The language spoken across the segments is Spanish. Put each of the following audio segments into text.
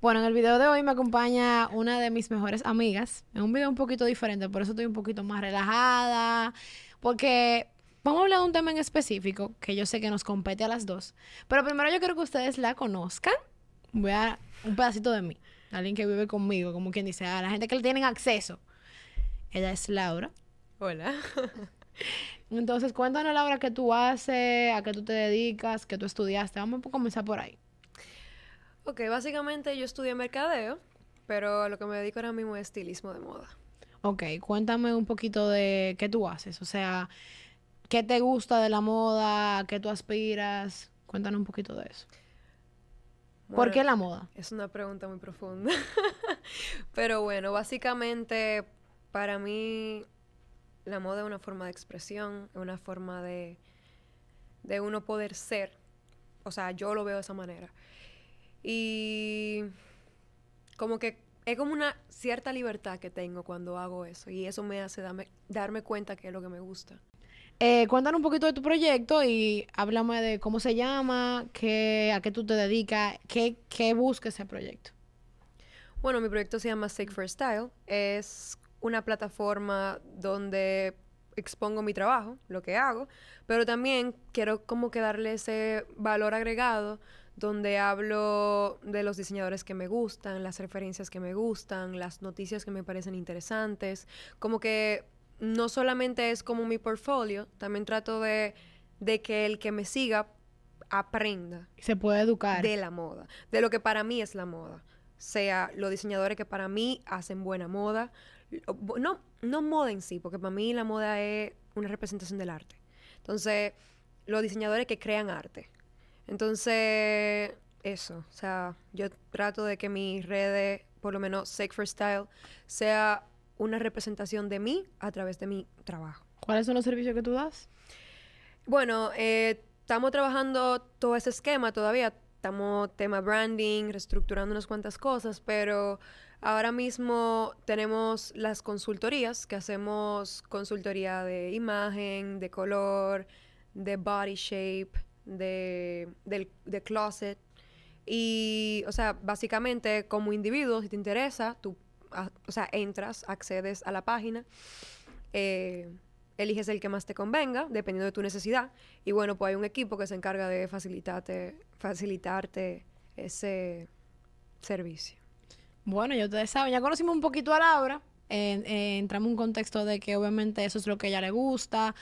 Bueno, en el video de hoy me acompaña una de mis mejores amigas. Es un video un poquito diferente, por eso estoy un poquito más relajada. Porque vamos a hablar de un tema en específico que yo sé que nos compete a las dos. Pero primero yo quiero que ustedes la conozcan. Voy a un pedacito de mí. Alguien que vive conmigo, como quien dice, a la gente que le tienen acceso. Ella es Laura. Hola. Entonces, cuéntanos, Laura, qué tú haces, a qué tú te dedicas, qué tú estudiaste. Vamos a comenzar por ahí. Ok, básicamente yo estudié mercadeo, pero a lo que me dedico ahora mismo es estilismo de moda. Ok, cuéntame un poquito de qué tú haces. O sea, qué te gusta de la moda, qué tú aspiras. Cuéntanos un poquito de eso. ¿Por qué la moda? Es una pregunta muy profunda. pero bueno, básicamente para mí la moda es una forma de expresión, es una forma de, de uno poder ser. O sea, yo lo veo de esa manera. Y como que es como una cierta libertad que tengo cuando hago eso. Y eso me hace darme, darme cuenta que es lo que me gusta. Eh, cuéntanos un poquito de tu proyecto y háblame de cómo se llama, qué, a qué tú te dedicas, qué, qué busca ese proyecto. Bueno, mi proyecto se llama Sick for Style. Es una plataforma donde expongo mi trabajo, lo que hago, pero también quiero como que darle ese valor agregado donde hablo de los diseñadores que me gustan, las referencias que me gustan, las noticias que me parecen interesantes, como que no solamente es como mi portfolio, también trato de, de que el que me siga aprenda Se puede educar. de la moda, de lo que para mí es la moda. Sea los diseñadores que para mí hacen buena moda. No, no moda en sí, porque para mí la moda es una representación del arte. Entonces, los diseñadores que crean arte. Entonces, eso. O sea, yo trato de que mis redes, por lo menos Sake for Style, sea una representación de mí a través de mi trabajo. ¿Cuáles son los servicios que tú das? Bueno, eh, estamos trabajando todo ese esquema todavía. Estamos tema branding, reestructurando unas cuantas cosas, pero ahora mismo tenemos las consultorías, que hacemos consultoría de imagen, de color, de body shape, de, del- de closet. Y, o sea, básicamente como individuo, si te interesa, tú, o sea, entras, accedes a la página, eh, eliges el que más te convenga, dependiendo de tu necesidad. Y bueno, pues hay un equipo que se encarga de facilitarte, facilitarte ese servicio. Bueno, ya ustedes saben, ya conocimos un poquito a Laura. Eh, eh, entramos en un contexto de que obviamente eso es lo que a ella le gusta,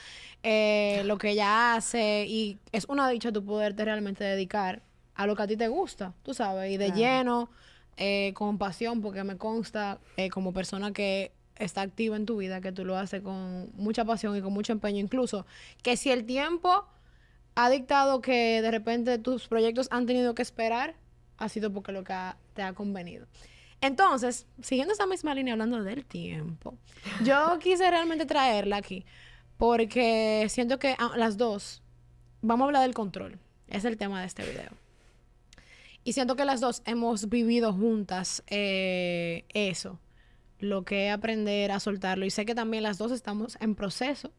eh, lo que ella hace, y es una dicha tu poderte realmente dedicar a lo que a ti te gusta, tú sabes, y de Claro. lleno, eh, con pasión, porque me consta eh, como persona que está activa en tu vida, que tú lo haces con mucha pasión y con mucho empeño, incluso que si el tiempo ha dictado que de repente tus proyectos han tenido que esperar, ha sido porque lo que ha- te ha convenido. Entonces, siguiendo esa misma línea hablando del tiempo, yo quise realmente traerla aquí porque siento que ah, las dos, vamos a hablar del control, es el tema de este video. Y siento que las dos hemos vivido juntas eh, eso, lo que aprender a soltarlo. Y sé que también las dos estamos en proceso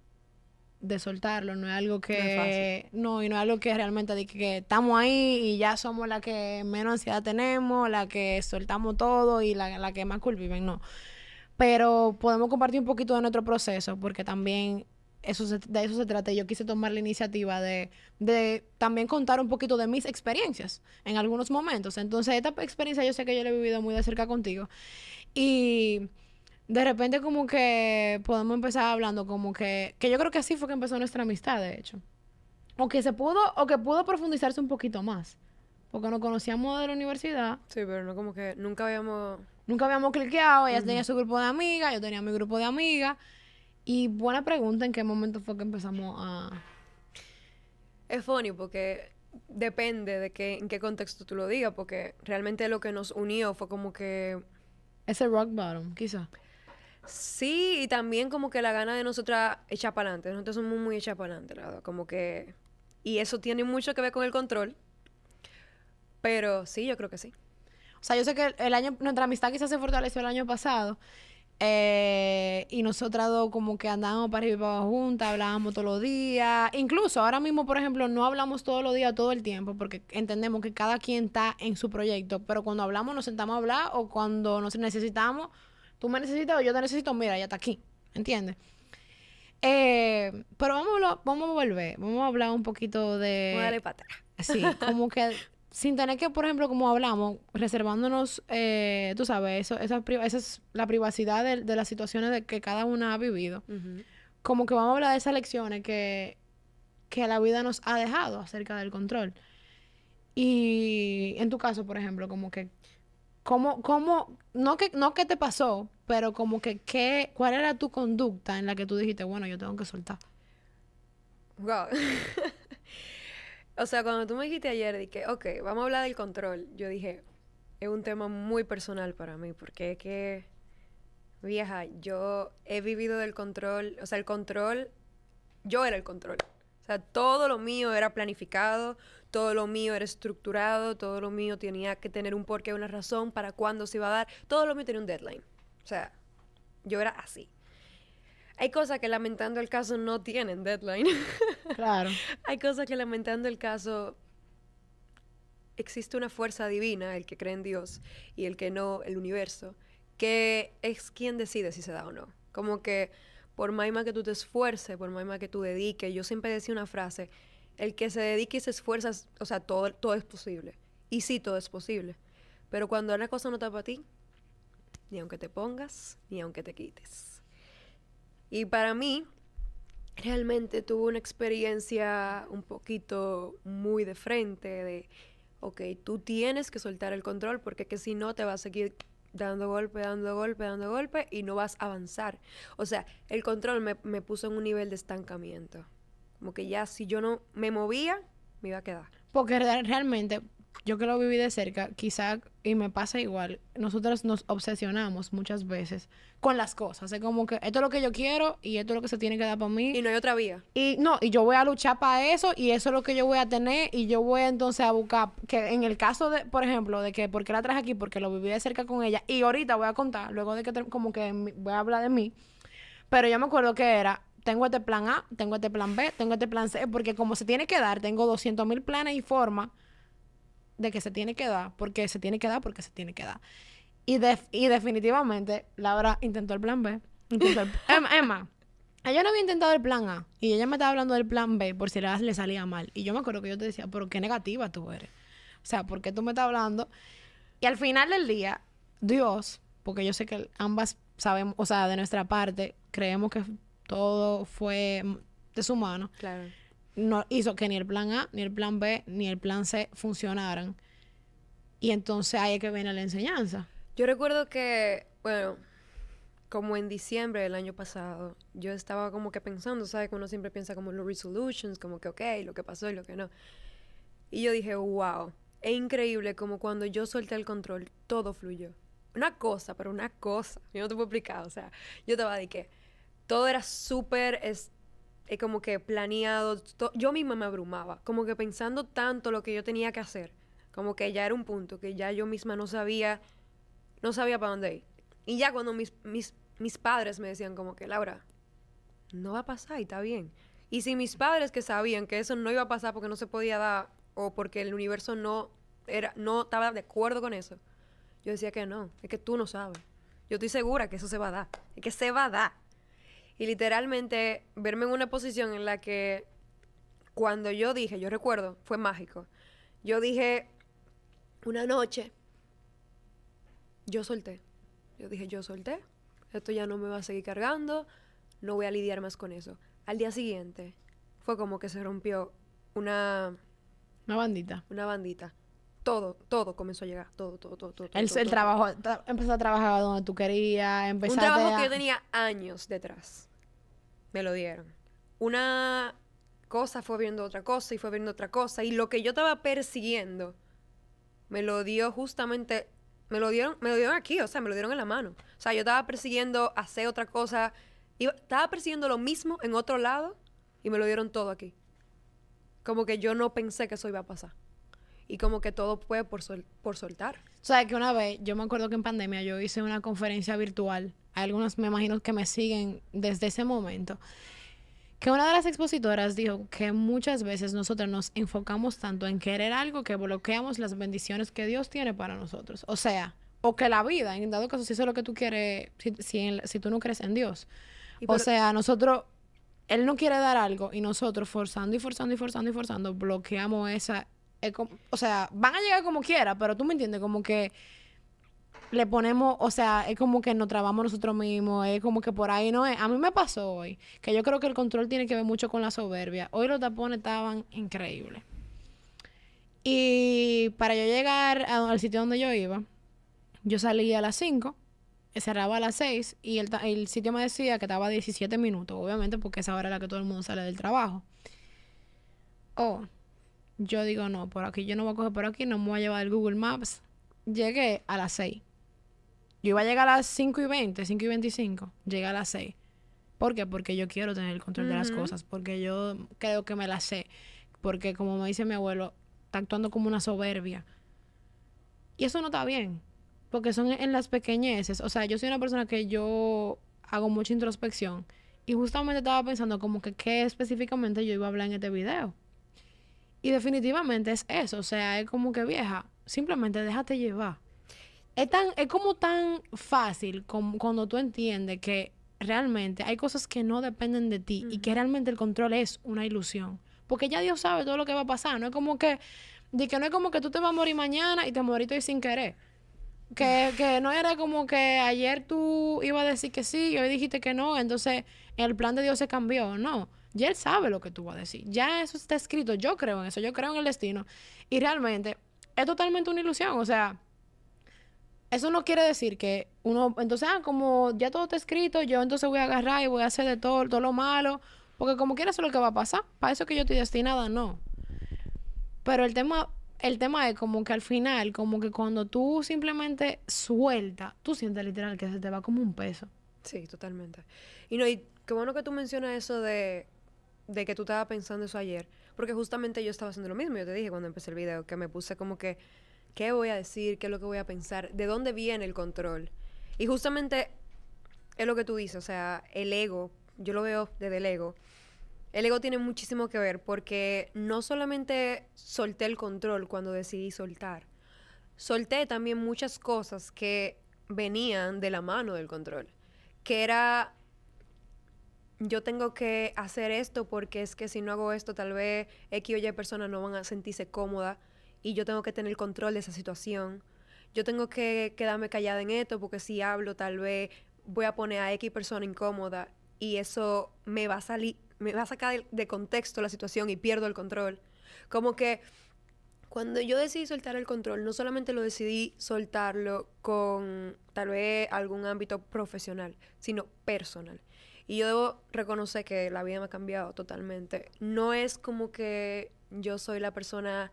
de soltarlo, no es algo que no, y no es algo que realmente de que, que estamos ahí y ya somos la que menos ansiedad tenemos, la que soltamos todo y la, la que más cool viven, no. Pero podemos compartir un poquito de nuestro proceso porque también eso se- de eso se trata. Yo quise tomar la iniciativa de, de también contar un poquito de mis experiencias en algunos momentos. Entonces, esta experiencia yo sé que yo la he vivido muy de cerca contigo. Y de repente como que podemos empezar hablando como que, que yo creo que así fue que empezó nuestra amistad, de hecho. O que se pudo, o que pudo profundizarse un poquito más. Porque nos conocíamos de la universidad, Sí, pero no como que nunca habíamos... nunca habíamos cliqueado, ella tenía su grupo de amigas, yo tenía mi grupo de amigas. Y buena pregunta, ¿en qué momento fue que empezamos a... Es funny porque depende de qué, en qué contexto tú lo digas, porque realmente lo que nos unió fue como que... Ese rock bottom, quizá. Sí, y también como que la gana de nosotras echar para adelante. Nosotros somos muy echar para adelante, la verdad. Como que... Y eso tiene mucho que ver con el control. Pero sí, yo creo que sí. O sea, yo sé que el año, nuestra amistad quizás se fortaleció el año pasado. Eh, y nosotras dos como que andábamos para arriba y para abajo juntas, hablábamos todos los días. Incluso ahora mismo, por ejemplo, no hablamos todos los días, todo el tiempo, porque entendemos que cada quien está en su proyecto. Pero cuando hablamos, nos sentamos a hablar o cuando nos necesitamos, tú me necesitas o yo te necesito, mira, ya está aquí. ¿Entiendes? Eh, pero vamos a, vamos a volver, vamos a hablar un poquito de... Darle para atrás. Sí, como que sin tener que, por ejemplo, como hablamos, reservándonos, eh, tú sabes, eso, esa, esa es la privacidad de, de las situaciones de que cada una ha vivido. Como que vamos a hablar de esas lecciones que, que la vida nos ha dejado acerca del control. Y en tu caso, por ejemplo, como que, ¿cómo, cómo, no que, no qué te pasó, pero como que, qué, cuál era tu conducta en la que tú dijiste, bueno, yo tengo que soltar? Wow. o sea, cuando tú me dijiste ayer, dije, ok, vamos a hablar del control, yo dije, es un tema muy personal para mí, porque es que, vieja, yo he vivido del control, o sea, el control, yo era el control. O sea, todo lo mío era planificado, todo lo mío era estructurado, todo lo mío tenía que tener un porqué, una razón para cuándo se iba a dar, todo lo mío tenía un deadline. O sea, yo era así. Hay cosas que lamentando el caso no tienen deadline. Claro. Hay cosas que lamentando el caso existe una fuerza divina, el que cree en Dios y el que no, el universo, que es quien decide si se da o no. Como que por más que tú te esfuerces, por más que tú dediques, yo siempre decía una frase, el que se dedique y se esfuerza, o sea, todo, todo es posible. Y sí, todo es posible. Pero cuando una cosa no está para ti, ni aunque te pongas, ni aunque te quites. Y para mí, realmente tuve una experiencia un poquito muy de frente de, ok, tú tienes que soltar el control porque que si no te vas a seguir dando golpe, dando golpe, dando golpe y no vas a avanzar. O sea, el control me, me puso en un nivel de estancamiento. Como que ya si yo no me movía, me iba a quedar. Porque re- realmente, yo que lo viví de cerca, quizá, y me pasa igual, nosotros nos obsesionamos muchas veces con las cosas. Es como que esto es lo que yo quiero y esto es lo que se tiene que dar para mí. Y no hay otra vía. Y no, y yo voy a luchar para eso y eso es lo que yo voy a tener y yo voy entonces a buscar, que en el caso de, por ejemplo, de que, ¿por qué la traje aquí? Porque lo viví de cerca con ella y ahorita voy a contar, luego de que como que voy a hablar de mí, pero yo me acuerdo que era, tengo este plan A, tengo este plan B, tengo este plan C, porque como se tiene que dar, tengo 200 mil planes y formas de que se tiene que dar, porque se tiene que dar, porque se tiene que dar. Y, def- y definitivamente, Laura intentó el plan B. Intentó el- Emma, Emma, ella no había intentado el plan A y ella me estaba hablando del plan B por si le, le salía mal. Y yo me acuerdo que yo te decía, pero qué negativa tú eres. O sea, ¿por qué tú me estás hablando? Y al final del día, Dios, porque yo sé que ambas sabemos, o sea, de nuestra parte, creemos que todo fue de su mano, Claro. no hizo que ni el plan A, ni el plan B, ni el plan C funcionaran. Y entonces ahí es que viene la enseñanza. Yo recuerdo que, bueno, como en diciembre del año pasado, yo estaba como que pensando, ¿sabes? Que uno siempre piensa como en los resolutions, como que, ok, lo que pasó y lo que no. Y yo dije, wow, es increíble como cuando yo solté el control, todo fluyó. Una cosa, pero una cosa. Yo no te puedo explicar, o sea, yo te voy a decir que todo era súper, eh, como que planeado. yo misma me abrumaba, como que pensando tanto lo que yo tenía que hacer. Como que ya era un punto que ya yo misma no sabía no sabía para dónde ir. Y ya cuando mis, mis, mis padres me decían como que, Laura, no va a pasar y está bien. Y si mis padres que sabían que eso no iba a pasar porque no se podía dar o porque el universo no, era, no estaba de acuerdo con eso, yo decía que no, es que tú no sabes. Yo estoy segura que eso se va a dar, es que se va a dar. Y literalmente verme en una posición en la que cuando yo dije, yo recuerdo, fue mágico. Yo dije, una noche, yo solté. Yo dije, yo solté. Esto ya no me va a seguir cargando. No voy a lidiar más con eso. Al día siguiente fue como que se rompió una, Una bandita. una bandita. Todo, todo comenzó a llegar. Todo, todo, todo, todo. El, todo, el todo, trabajo, tra- empezaste a trabajar donde tú querías, Un trabajo a... que yo tenía años detrás. Me lo dieron. Una cosa fue viendo otra cosa y fue viendo otra cosa. Y lo que yo estaba persiguiendo me lo dio justamente. Me lo dieron, me lo dieron aquí, o sea, me lo dieron en la mano. O sea, yo estaba persiguiendo hacer otra cosa. iba- estaba persiguiendo lo mismo en otro lado y me lo dieron todo aquí. Como que yo no pensé que eso iba a pasar. Y como que todo fue por, sol- por soltar. O sea, que una vez, yo me acuerdo que en pandemia yo hice una conferencia virtual hay algunos me imagino que me siguen desde ese momento, que una de las expositoras dijo que muchas veces nosotros nos enfocamos tanto en querer algo que bloqueamos las bendiciones que Dios tiene para nosotros. O sea, o que la vida, en dado caso, si eso es lo que tú quieres, si, si, si tú no crees en Dios. O sea, nosotros, Él no quiere dar algo y nosotros forzando y forzando y forzando y forzando, bloqueamos esa... o sea, van a llegar como quiera, pero tú me entiendes, como que le ponemos, o sea, es como que nos trabamos nosotros mismos, es como que por ahí no es. A mí me pasó hoy, que yo creo que el control tiene que ver mucho con la soberbia. Hoy los tapones estaban increíbles. Y para yo llegar al sitio donde yo iba, yo salí a las 5, cerraba a las 6 y el, el, sitio me decía que estaba a 17 minutos, obviamente porque esa hora es la que todo el mundo sale del trabajo. Oh, yo digo, no, por aquí yo no voy a coger por aquí, no me voy a llevar el Google Maps. Llegué a las 6 yo iba a llegar a las 5 y 20, 5 y 25. Llegué a las 6. ¿Por qué? Porque yo quiero tener el control de las cosas. Porque yo creo que me las sé. Porque como me dice mi abuelo, está actuando como una soberbia. Y eso no está bien. Porque son en las pequeñeces. O sea, yo soy una persona que yo hago mucha introspección. Y justamente estaba pensando como que qué específicamente yo iba a hablar en este video. Y definitivamente es eso. O sea, es como que vieja, simplemente déjate llevar es, tan, es como tan fácil como cuando tú entiendes que realmente hay cosas que no dependen de ti y que realmente el control es una ilusión. Porque ya Dios sabe todo lo que va a pasar. No es como que, de que no es como que tú te vas a morir mañana y te moriste hoy sin querer. Que, que no era como que ayer tú ibas a decir que sí y hoy dijiste que no, entonces el plan de Dios se cambió. No, ya Él sabe lo que tú vas a decir. Ya eso está escrito. Yo creo en eso, yo creo en el destino. Y realmente es totalmente una ilusión. O sea, eso no quiere decir que uno, entonces, ah, como ya todo está escrito, yo entonces voy a agarrar y voy a hacer de todo, todo lo malo, porque como quiera eso es lo que va a pasar. Para eso que yo estoy destinada, no. Pero el tema, el tema es como que al final, como que cuando tú simplemente sueltas, tú sientes literal que se te va como un peso. Sí, totalmente. Y no, y qué bueno que tú mencionas eso de, de que tú estabas pensando eso ayer, porque justamente yo estaba haciendo lo mismo, yo te dije cuando empecé el video, que me puse como que ¿Qué voy a decir? ¿Qué es lo que voy a pensar? ¿De dónde viene el control? Y justamente es lo que tú dices, o sea, el ego, yo lo veo desde el ego. El ego tiene muchísimo que ver porque no solamente solté el control cuando decidí soltar, solté también muchas cosas que venían de la mano del control, que era yo tengo que hacer esto porque es que si no hago esto tal vez X o Y personas no van a sentirse cómodas y yo tengo que tener control de esa situación. Yo tengo que quedarme callada en esto porque si hablo tal vez voy a poner a X persona incómoda y eso me va a salir, me va a sacar de, contexto la situación y pierdo el control. Como que cuando yo decidí soltar el control, no solamente lo decidí soltarlo con tal vez algún ámbito profesional, sino personal. Y yo debo reconocer que la vida me ha cambiado totalmente. No es como que yo soy la persona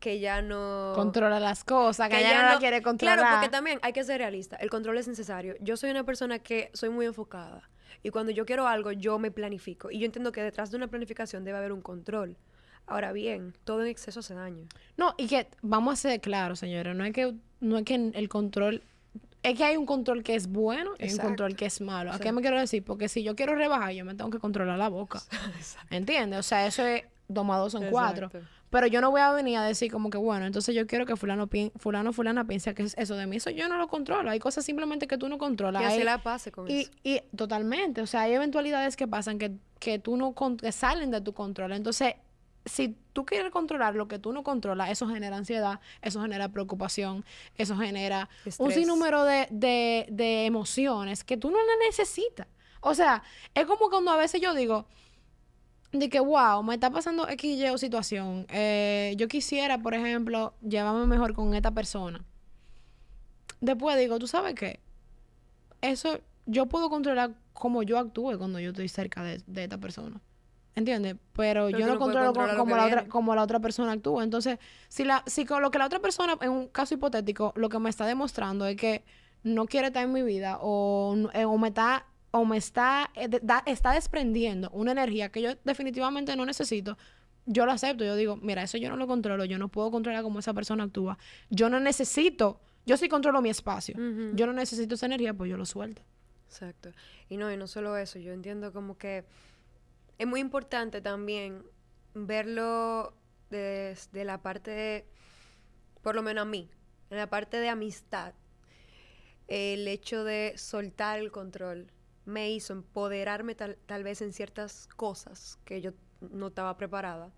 que ya no... Controla las cosas, que, ya, no, la quiere controlar. Claro, porque también hay que ser realista. El control es necesario. Yo soy una persona que soy muy enfocada. Y cuando yo quiero algo, yo me planifico. Y yo entiendo que detrás de una planificación debe haber un control. Ahora bien, todo en exceso hace daño. No, y que vamos a ser claros, señores. No es que, no es que el control... Es que hay un control que es bueno y un control que es malo. ¿A qué me quiero decir? Porque si yo quiero rebajar, yo me tengo que controlar la boca. ¿Entiendes? O sea, eso es dos más dos son cuatro. Pero yo no voy a venir a decir como que, bueno, entonces yo quiero que fulano, fulano, fulana piense que es eso de mí. Eso yo no lo controlo. Hay cosas simplemente que tú no controlas. Que así la pase con y, eso. Y totalmente. O sea, hay eventualidades que pasan que, que tú no... que salen de tu control. Entonces, si tú quieres controlar lo que tú no controlas, eso genera ansiedad, eso genera preocupación, eso genera un sinnúmero de, de, de emociones que tú no necesitas. O sea, es como cuando a veces yo digo de que, wow, me está pasando X o situación. Eh, yo quisiera, por ejemplo, llevarme mejor con esta persona. Después digo, ¿tú sabes qué? Eso yo puedo controlar cómo yo actúe cuando yo estoy cerca de, esta persona. ¿Entiendes? Pero, yo no, controlo como, la otra, como la otra persona actúa. Entonces, si, la, si con lo que la otra persona, en un caso hipotético, lo que me está demostrando es que no quiere estar en mi vida o, eh, o me está o me está, eh, está desprendiendo una energía que yo definitivamente no necesito, yo lo acepto. Yo digo, mira, eso yo no lo controlo, yo no puedo controlar cómo esa persona actúa. Yo no necesito, yo sí controlo mi espacio. Yo no necesito esa energía, pues yo lo suelto. Exacto. Y no, y no solo eso, yo entiendo como que es muy importante también verlo desde la parte de, por lo menos a mí, en la parte de amistad. El hecho de soltar el control me hizo empoderarme tal, tal vez en ciertas cosas que yo no estaba preparada.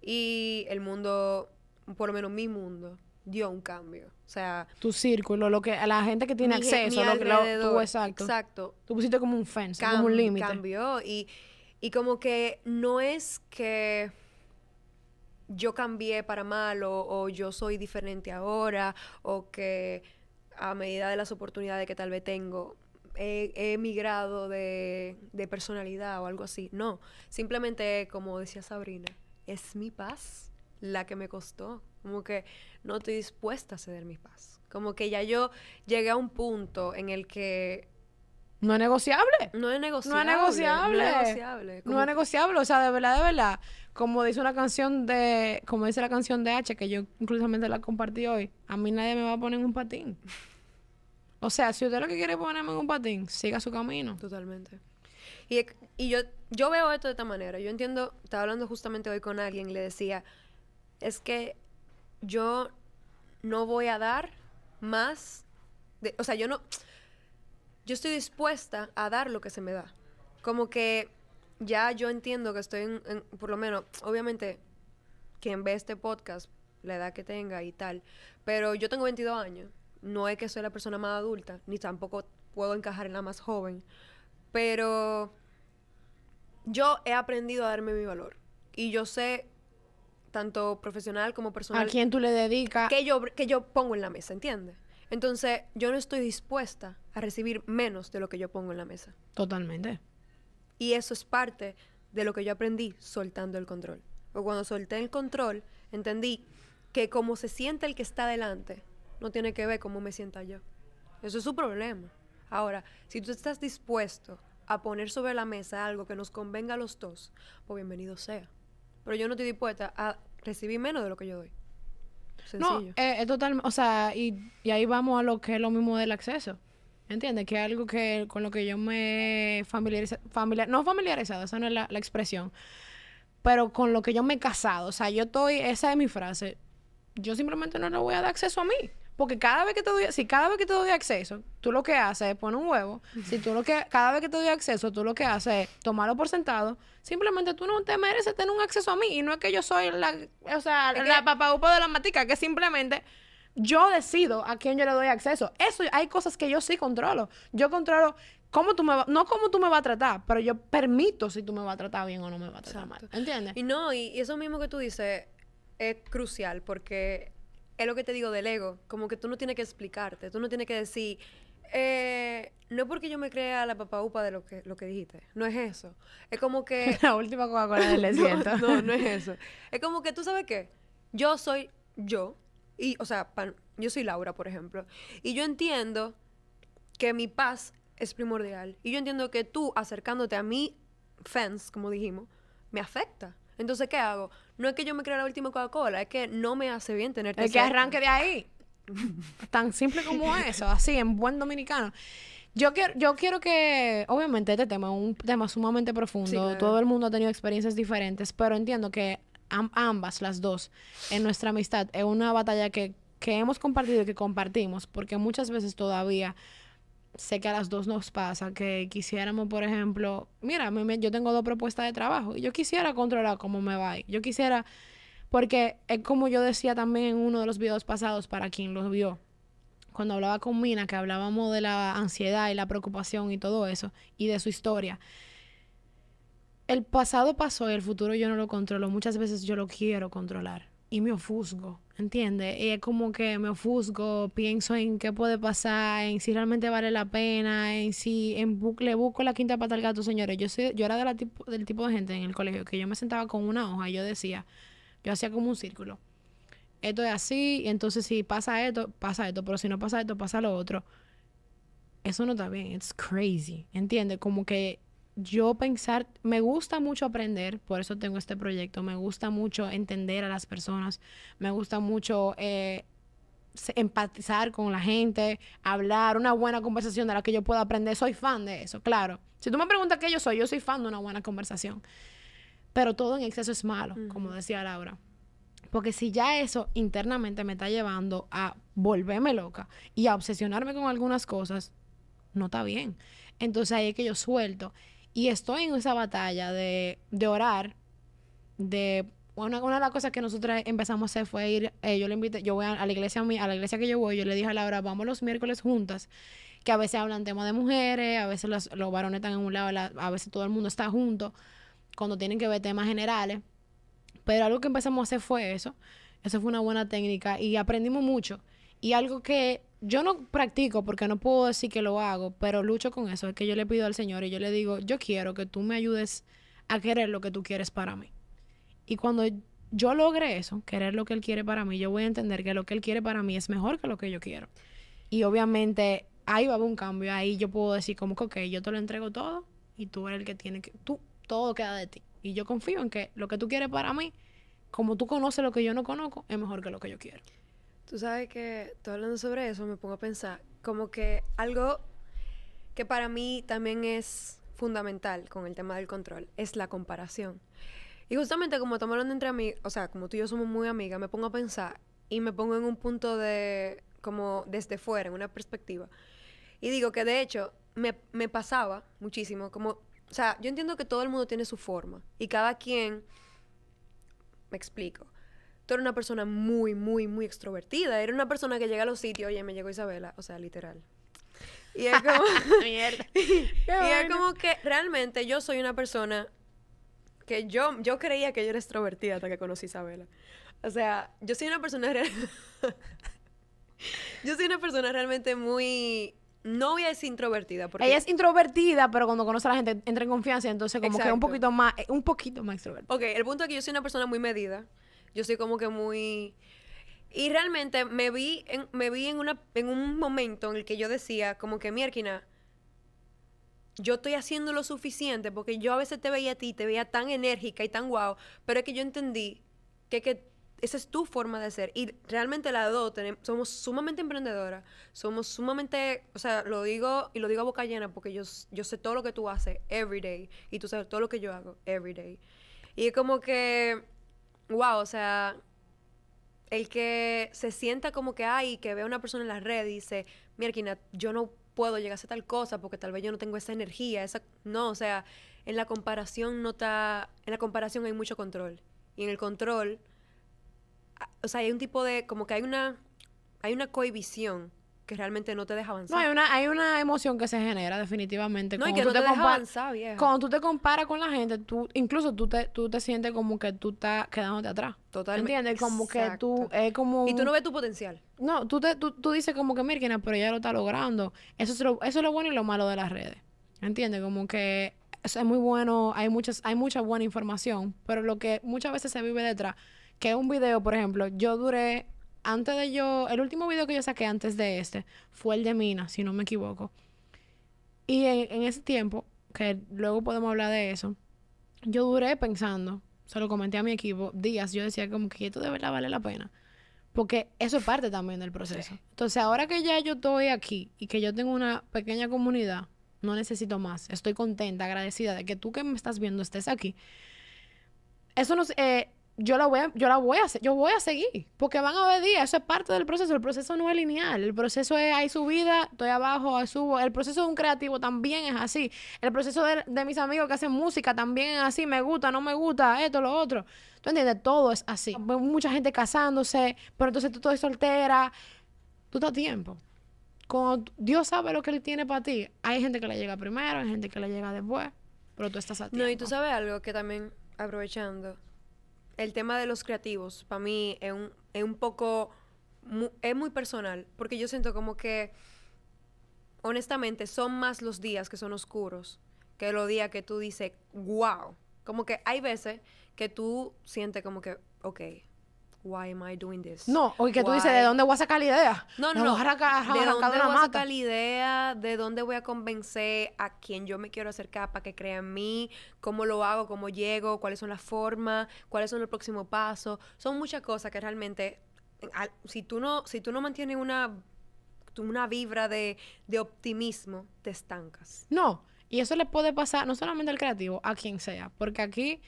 Y el mundo, por lo menos mi mundo, dio un cambio. O sea, Tu círculo, lo que, la gente que tiene mi acceso, mi lo que lo- tú, exacto. Exacto. Tú pusiste como un fence, Cam- como un límite. Cambió. Y, y como que no es que yo cambié para mal o, yo soy diferente ahora o que a medida de las oportunidades que tal vez tengo he, he emigrado de, de personalidad o algo así. No, simplemente como decía Sabrina, es mi paz la que me costó. Como que no estoy dispuesta a ceder mi paz. Como que ya yo llegué a un punto en el que No es negociable. no es negociable. negociable. No es negociable. No es negociable, o sea, de verdad, de verdad. Como dice una canción de, como dice la canción de H, que yo inclusivamente la compartí hoy, a mí nadie me va a poner en un patín. O sea, si usted lo que quiere es ponerme en un patín, siga su camino. Totalmente. Y, y yo, yo veo esto de esta manera. Yo entiendo, estaba hablando justamente hoy con alguien y le decía, es que yo no voy a dar más, de, o sea, yo no, yo estoy dispuesta a dar lo que se me da. Como que ya yo entiendo que estoy en, en- por lo menos, obviamente, quien ve este podcast, la edad que tenga y tal, pero yo tengo 22 años. No es que soy la persona más adulta, ni tampoco puedo encajar en la más joven, pero yo he aprendido a darme mi valor. Y yo sé, tanto profesional como personal, ¿A quién tú le dedicas? que yo, que yo pongo en la mesa, ¿entiendes? Entonces, yo no estoy dispuesta a recibir menos de lo que yo pongo en la mesa. Totalmente. Y eso es parte de lo que yo aprendí soltando el control. Porque cuando solté el control, entendí que como se siente el que está delante, no tiene que ver cómo me sienta yo. Eso es su problema. Ahora, si tú estás dispuesto a poner sobre la mesa algo que nos convenga a los dos, pues bienvenido sea. Pero yo no estoy dispuesta a recibir menos de lo que yo doy. No, Sencillo. eh, es total, o sea, y, y ahí vamos a lo que es lo mismo del acceso. ¿Entiendes? Que es algo que con lo que yo me familiarizado, familiar, no familiarizado, esa no es la, la expresión, pero con lo que yo me he casado. O sea, yo estoy, esa es mi frase, yo simplemente no le voy a dar acceso a mí. Porque cada vez que te doy, si cada vez que te doy acceso, tú lo que haces es poner un huevo. Si tú lo que, cada vez que te doy acceso, tú lo que haces es tomarlo por sentado. Simplemente tú no te mereces tener un acceso a mí. Y no es que yo soy la, o sea, Es que- la papaupa de la matica, que simplemente yo decido a quién yo le doy acceso. Eso, hay cosas que yo sí controlo. Yo controlo cómo tú me va- no cómo tú me vas a tratar, pero yo permito si tú me vas a tratar bien o no me vas a tratar mal. ¿Entiendes? Y no, y, y eso mismo que tú dices es crucial porque es lo que te digo del ego. Como que tú no tienes que explicarte, tú no tienes que decir, eh, no es porque yo me crea la papaupa de lo que, lo que dijiste, no es eso. Es como que... la última Coca-Cola del desierto. no, no, no es eso. Es como que tú sabes qué, yo soy yo, y, o sea, yo soy Laura, por ejemplo, y yo entiendo que mi paz es primordial, y yo entiendo que tú acercándote a mi fans, como dijimos, me afecta. Entonces, ¿qué hago? No es que yo me crea la última Coca-Cola, es que no me hace bien tenerte El que cerca. arranque de ahí. Tan simple como eso, así, en buen dominicano. Yo quiero, yo quiero que, obviamente, este tema es un tema sumamente profundo. Sí, claro. Todo el mundo ha tenido experiencias diferentes, pero entiendo que am- ambas, las dos, en nuestra amistad, es una batalla que, que hemos compartido y que compartimos, porque muchas veces todavía sé que a las dos nos pasa que quisiéramos, por ejemplo, mira, yo tengo dos propuestas de trabajo y yo quisiera controlar cómo me va. Yo quisiera, porque es como yo decía también en uno de los videos pasados para quien los vio, cuando hablaba con Mina, que hablábamos de la ansiedad y la preocupación y todo eso, y de su historia. El pasado pasó y el futuro yo no lo controlo. Muchas veces yo lo quiero controlar y me ofusgo, ¿entiendes? Y es como que me ofusgo, pienso en qué puede pasar, en si realmente vale la pena, en si en bu- le busco la quinta pata al gato, señores. Yo soy, yo era tipo, del tipo de gente en el colegio que yo me sentaba con una hoja y yo decía, yo hacía como un círculo. Esto es así, y entonces si pasa esto, pasa esto, pero si no pasa esto, pasa lo otro. Eso no está bien, it's crazy, ¿entiendes? Como que yo pensar, me gusta mucho aprender, por eso tengo este proyecto, me gusta mucho entender a las personas, me gusta mucho eh, empatizar con la gente, hablar, una buena conversación de la que yo pueda aprender. Soy fan de eso, claro. Si tú me preguntas qué yo soy, yo soy fan de una buena conversación. Pero todo en exceso es malo, como decía Laura. Porque si ya eso internamente me está llevando a volverme loca y a obsesionarme con algunas cosas, no está bien. Entonces ahí es que yo suelto. Y estoy en esa batalla de, de orar, de una, una, de las cosas que nosotros empezamos a hacer fue ir, eh, yo le invité, yo voy a, la iglesia a la iglesia que yo voy, yo le dije a Laura, vamos los miércoles juntas, que a veces hablan temas de mujeres, a veces los, los varones están en un lado, a veces todo el mundo está junto, cuando tienen que ver temas generales. Pero algo que empezamos a hacer fue eso. Eso fue una buena técnica y aprendimos mucho. Y algo que yo no practico porque no puedo decir que lo hago, pero lucho con eso, es que yo le pido al Señor y yo le digo, yo quiero que tú me ayudes a querer lo que tú quieres para mí. Y cuando yo logre eso, querer lo que Él quiere para mí, yo voy a entender que lo que Él quiere para mí es mejor que lo que yo quiero. Y obviamente ahí va a haber un cambio, ahí yo puedo decir como que, ok, yo te lo entrego todo y tú eres el que tiene que, tú, todo queda de ti. Y yo confío en que lo que tú quieres para mí, como tú conoces lo que yo no conozco, es mejor que lo que yo quiero. Tú sabes que, tú hablando sobre eso, me pongo a pensar como que algo que para mí también es fundamental con el tema del control es la comparación. Y justamente como estamos hablando entre amigos, o sea, como tú y yo somos muy amigas, me pongo a pensar y me pongo en un punto de, como desde fuera, en una perspectiva. Y digo que de hecho me, me pasaba muchísimo, como, o sea, yo entiendo que todo el mundo tiene su forma y cada quien, me explico. Tú eres una persona muy, muy, muy extrovertida. Eres una persona que llega a los sitios, oye, me llegó Isabela, o sea, literal. Y es como. Mierda. y es como que realmente yo soy una persona que yo, yo creía que yo era extrovertida hasta que conocí a Isabela. O sea, yo soy una persona yo soy una persona realmente muy no voy a decir introvertida porque ella es introvertida pero cuando conoce a la gente entra en confianza entonces como que un poquito más un poquito más extrovertida Ok, el punto es que yo soy una persona muy medida yo soy como que muy y realmente me vi en, me vi en una en un momento en el que yo decía como que mierquina yo estoy haciendo lo suficiente porque yo a veces te veía a ti, te veía tan enérgica y tan guau, pero es que yo entendí que, que esa es tu forma de ser. Y realmente las dos somos sumamente emprendedoras, somos sumamente, o sea, lo digo y lo digo a boca llena porque yo, yo sé todo lo que tú haces every day y tú sabes todo lo que yo hago every day. Y es como que, wow, o sea, el que se sienta como que hay, que ve a una persona en la red y dice, mira, yo no puedo llegar a hacer tal cosa porque tal vez yo no tengo esa energía, esa no, o sea, en la comparación no está en la comparación hay mucho control. Y en el control o sea, hay un tipo de como que hay una hay una cohibición que realmente no te deja avanzar. No, hay una, hay una emoción que se genera definitivamente. No, y que no te, deja avanzar, vieja. Cuando tú te comparas con la gente, tú, incluso tú te, tú te sientes como que tú estás quedándote atrás. Totalmente. ¿Entiendes? Como que tú, es como... Y tú no ves tu potencial. No, tú, te, tú, tú dices como que, mira, pero ya lo está logrando. Eso es, lo, eso es lo bueno y lo malo de las redes. ¿Entiendes? Como que eso es muy bueno, hay, muchas, hay mucha buena información, pero lo que muchas veces se vive detrás, que un video, por ejemplo, yo duré antes de yo, el último video que yo saqué antes de este fue el de Mina, si no me equivoco. Y en, ese tiempo, que luego podemos hablar de eso, yo duré pensando, se lo comenté a mi equipo, días, yo decía como que esto de verdad vale la pena. Porque eso es parte también del proceso. Entonces, ahora que ya yo estoy aquí y que yo tengo una pequeña comunidad, no necesito más. Estoy contenta, agradecida de que tú que me estás viendo estés aquí. Eso nos, eh, yo la voy a, yo la voy a hacer, yo voy a seguir, porque van a haber días, eso es parte del proceso, el proceso no es lineal, el proceso es, hay subida, estoy abajo, hay subo, el proceso de un creativo también es así, el proceso de, mis amigos que hacen música también es así, me gusta, no me gusta, esto, lo otro, tú entiendes, todo es así, mucha gente casándose, pero entonces tú estás soltera, tú estás a tiempo, cuando Dios sabe lo que Él tiene para ti, hay gente que le llega primero, hay gente que le llega después, pero tú estás a tiempo. No, y tú sabes algo que también, aprovechando, el tema de los creativos, para mí, es un, es un poco, es muy personal, porque yo siento como que, honestamente, son más los días que son oscuros que los días que tú dices, wow. Como que hay veces que tú sientes como que, ok, why am I doing this? No, o que tú dices, ¿de dónde voy a sacar la idea? No, no, no. ¿De dónde voy a sacar la idea? ¿De dónde voy a convencer a quien yo me quiero acercar para que crea en mí? ¿Cómo lo hago? ¿Cómo llego? ¿Cuáles son las formas? ¿Cuáles son los próximos pasos? Son muchas cosas que realmente al- si tú no, si tú no mantienes una, una vibra de, de optimismo, te estancas. No, y eso le puede pasar no solamente al creativo, a quien sea, porque aquí,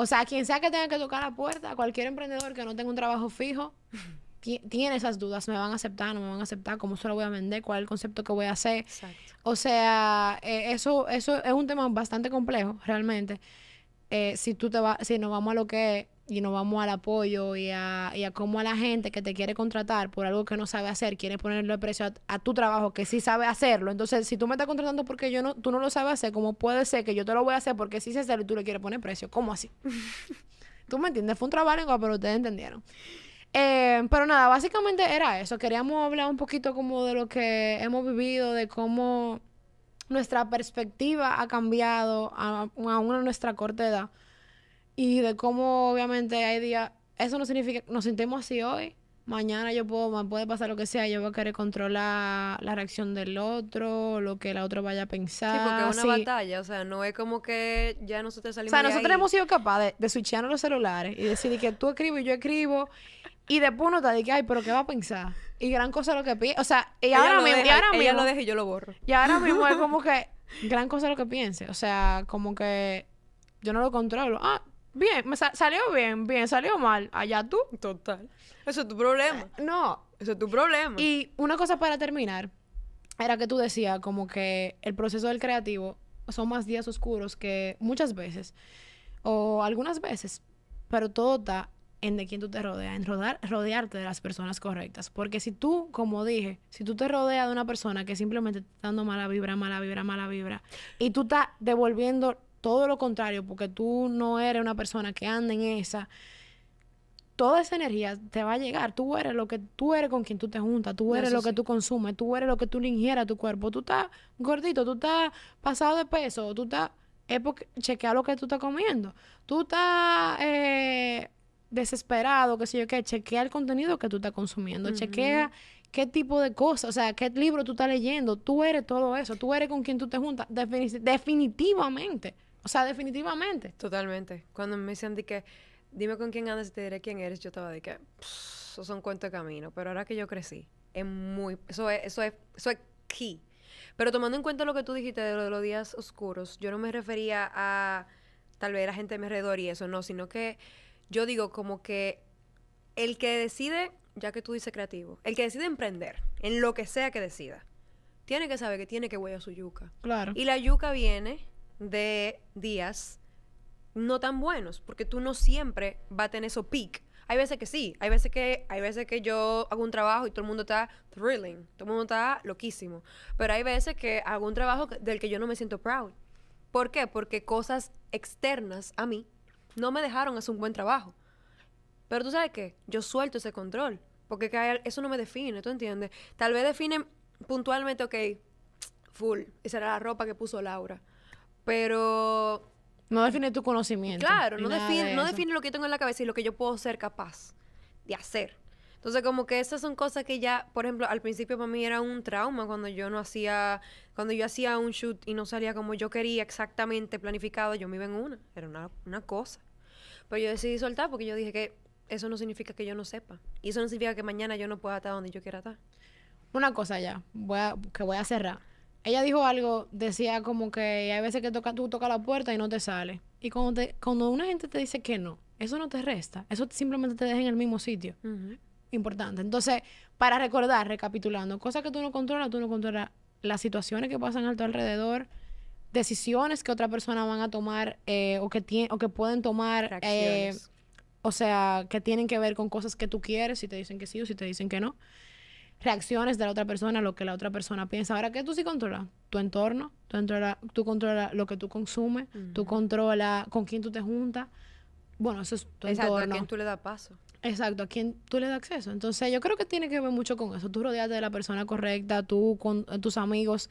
o sea, quien sea que tenga que tocar la puerta, cualquier emprendedor que no tenga un trabajo fijo, ti- tiene esas dudas, me van a aceptar, no me van a aceptar, cómo se lo voy a vender, cuál es el concepto que voy a hacer. Exacto. O sea, eh, eso, eso es un tema bastante complejo, realmente. Eh, si tú te vas, si nos vamos a lo que es y nos vamos al apoyo y a, y a cómo a la gente que te quiere contratar por algo que no sabe hacer, quiere ponerle precio a, a tu trabajo que sí sabe hacerlo. Entonces, si tú me estás contratando porque yo no, tú no lo sabes hacer, ¿cómo puede ser que yo te lo voy a hacer porque sí sé hacerlo y tú le quieres poner precio? ¿Cómo así? ¿Tú me entiendes? Fue un trabajo, pero ustedes entendieron. Eh, pero nada, básicamente era eso. Queríamos hablar un poquito como de lo que hemos vivido, de cómo nuestra perspectiva ha cambiado a- aún en nuestra corta edad. Y de cómo obviamente hay días, eso no significa, nos sentimos así hoy. Mañana yo puedo, me puede pasar lo que sea, yo voy a querer controlar la reacción del otro, lo que el otro vaya a Sí, pensar. porque es una sí. batalla, o sea, no es como que ya nosotros O salimos sea, de nosotros ahí. hemos sido capaces de, de los celulares y decir que tú escribes y yo escribo. Y después uno te dice, ay, pero ¿qué va a pensar? Y gran cosa lo que piensa. O sea, y Ella ahora mismo, y ahora ella mismo, lo deja y yo lo borro. y ahora mismo es como que gran cosa lo que piense. O sea, como que yo no lo controlo. Ah, bien, me sa- salió bien, bien, salió mal. Allá tú. Total. Eso es tu problema. No. Eso es tu problema. Y una cosa para terminar, era que tú decías como que el proceso del creativo son más días oscuros que muchas veces, o algunas veces, pero todo está en de quién tú te rodeas, en rodar, rodearte de las personas correctas. Porque si tú, como dije, si tú te rodeas de una persona que simplemente te está dando mala vibra, mala vibra, mala vibra, y tú estás devolviendo todo lo contrario, porque tú no eres una persona que anda en esa, toda esa energía te va a llegar. Tú eres lo que tú eres con quien tú te juntas, tú eres Eso lo que sí. tú consumes, tú eres lo que tú le ingieras a tu cuerpo. Tú estás gordito, tú estás pasado de peso, tú estás. Es porque chequea lo que tú estás comiendo. Tú estás eh, desesperado, qué sé yo qué. Chequea el contenido que tú estás consumiendo. Chequea qué tipo de cosas, o sea, qué libro tú estás leyendo. Tú eres todo eso. Tú eres con quien tú te juntas. Defini- definitivamente. O sea, definitivamente. Totalmente. Cuando me decían de que, dime con quién andas y te diré quién eres, yo estaba de que, "Pff, eso son cuentos de camino. Pero ahora que yo crecí, es muy, eso es, eso es, eso es key. Pero tomando en cuenta lo que tú dijiste de lo de los días oscuros, yo no me refería a tal vez la gente de mi alrededor y eso, no, sino que yo digo como que el que decide, ya que tú dices creativo, el que decide emprender, en lo que sea que decida, tiene que saber que tiene que huella su yuca. Claro. Y la yuca viene de días no tan buenos, porque tú no siempre vas a tener esos peak. Hay veces que sí, hay veces que, hay veces que yo hago un trabajo y todo el mundo está thrilling, todo el mundo está loquísimo. Pero hay veces que hago un trabajo del que yo no me siento proud. ¿Por qué? Porque cosas externas a mí no me dejaron hacer un buen trabajo. Pero tú sabes qué, yo suelto ese control, porque eso no me define, ¿tú entiendes? Tal vez define puntualmente, ok, full, esa era la ropa que puso Laura. Pero No define tu conocimiento. Claro, no define, de no define lo que tengo en la cabeza y lo que yo puedo ser capaz de hacer. Entonces, como que esas son cosas que ya, por ejemplo, al principio para mí era un trauma cuando yo no hacía, cuando yo hacía un shoot y no salía como yo quería exactamente planificado, yo me iba en una, era una, una cosa. Pero yo decidí soltar porque yo dije que eso no significa que yo no sepa. Y eso no significa que mañana yo no pueda estar donde yo quiera estar. Una cosa ya, voy a- que voy a cerrar. Ella dijo algo, decía como que hay veces que toca, tú tocas la puerta y no te sale. Y cuando, te, cuando una gente te dice que no, eso no te resta, eso simplemente te deja en el mismo sitio. Importante. Entonces, para recordar, recapitulando, cosas que tú no controlas, tú no controlas las situaciones que pasan a tu alrededor, decisiones que otra persona van a tomar eh, o, que tie- o que pueden tomar, eh, o sea, que tienen que ver con cosas que tú quieres, si te dicen que sí o si te dicen que no. Reacciones de la otra persona, lo que la otra persona piensa. Ahora, ¿qué tú sí controlas? Tu entorno, tú, controlas, tú controlas lo que tú consumes, tú controlas con quién tú te juntas. Bueno, eso es tu Exacto, a quién tú le das paso. Exacto, a quién tú le das acceso. Entonces, yo creo que tiene que ver mucho con eso. Tú rodearte de la persona correcta, tú con eh, tus amigos.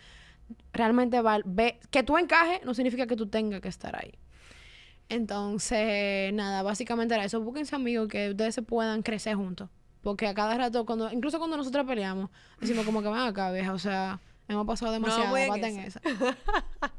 Realmente val- ve, que tú encajes no significa que tú tengas que estar ahí. Entonces, nada, básicamente era eso. Búsquense amigos que ustedes se puedan crecer juntos. Porque a cada rato, cuando, incluso cuando nosotros peleamos, decimos como que van acá, vieja. O sea, hemos pasado demasiado, en basta en esa". esa.